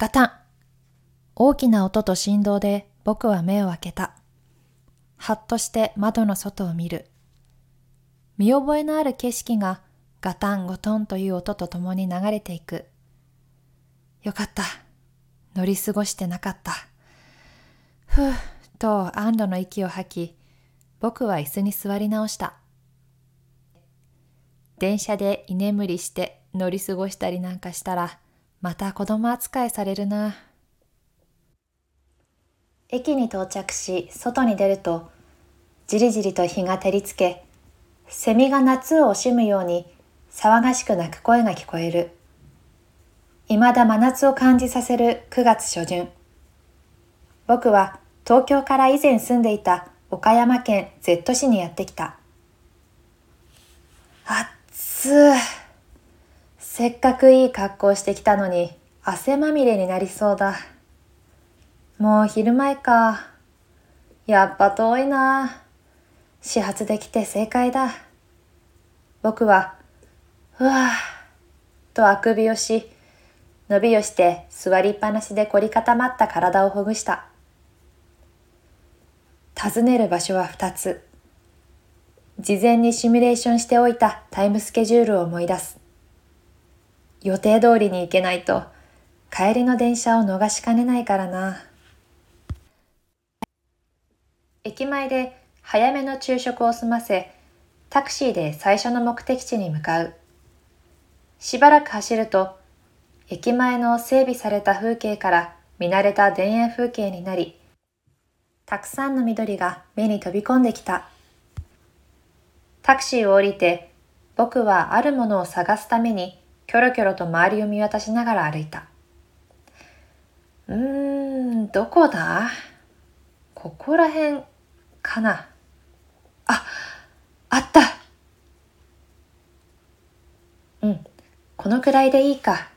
ガタン大きな音と振動で僕は目を開けた。はっとして窓の外を見る。見覚えのある景色がガタンゴトンという音とともに流れていく。よかった。乗り過ごしてなかった。ふぅ、と安堵の息を吐き、僕は椅子に座り直した。電車で居眠りして乗り過ごしたりなんかしたら、また子供扱いされるな。駅に到着し、外に出ると、じりじりと日が照りつけ、セミが夏を惜しむように騒がしく鳴く声が聞こえる。未だ真夏を感じさせる9月初旬。僕は東京から以前住んでいた岡山県 Z 市にやってきた。つせっかくいい格好してきたのに汗まみれになりそうだ。もう昼前か。やっぱ遠いな。始発で来て正解だ。僕は、うわぁ、とあくびをし、伸びをして座りっぱなしで凝り固まった体をほぐした。訪ねる場所は二つ。事前にシミュレーションしておいたタイムスケジュールを思い出す。予定通りに行けないと帰りの電車を逃しかねないからな。駅前で早めの昼食を済ませ、タクシーで最初の目的地に向かう。しばらく走ると、駅前の整備された風景から見慣れた田園風景になり、たくさんの緑が目に飛び込んできた。タクシーを降りて、僕はあるものを探すために、キョロキョロと周りを見渡しながら歩いた。うーん、どこだ？ここら辺かな？あ、あったうん、このくらいでいいか。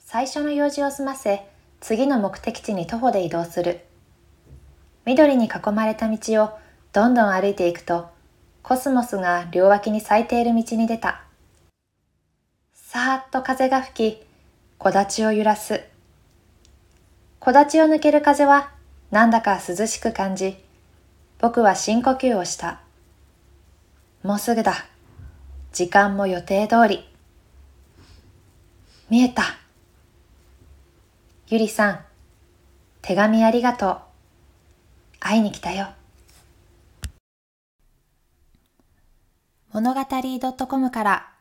最初の用事を済ませ、次の目的地に徒歩で移動する。緑に囲まれた道をどんどん歩いていくと、コスモスが両脇に咲いている道に出た。さーっと風が吹き、木立を揺らす。木立を抜ける風はなんだか涼しく感じ、僕は深呼吸をした。もうすぐだ。時間も予定通り。見えた。ゆりさん、手紙ありがとう。会いに来たよ。物語 .com から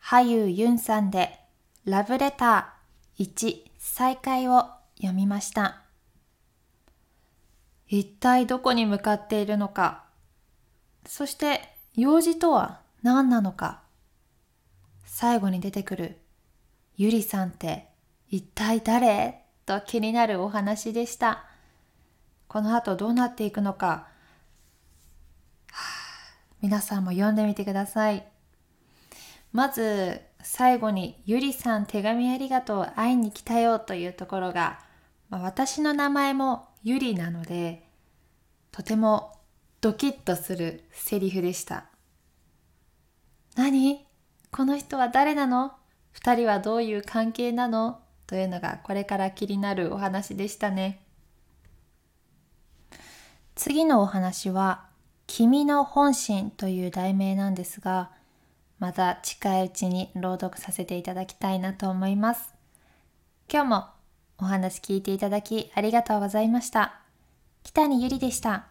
俳優ユンさんでラブレター1再開を読みました。一体どこに向かっているのか、そして用事とは何なのか、最後に出てくるゆりさんって一体誰？と気になるお話でした。この後どうなっていくのか、皆さんも読んでみてください。まず最後に「ゆりさん手紙ありがとう会いに来たよ」というところが、まあ、私の名前もゆりなのでとてもドキッとするセリフでした。何？この人は誰なの？二人はどういう関係なの？というのがこれから気になるお話でしたね。次のお話は君の本心という題名なんですが、また近いうちに朗読させていただきたいなと思います。今日もお話聞いていただきありがとうございました。北にゆりでした。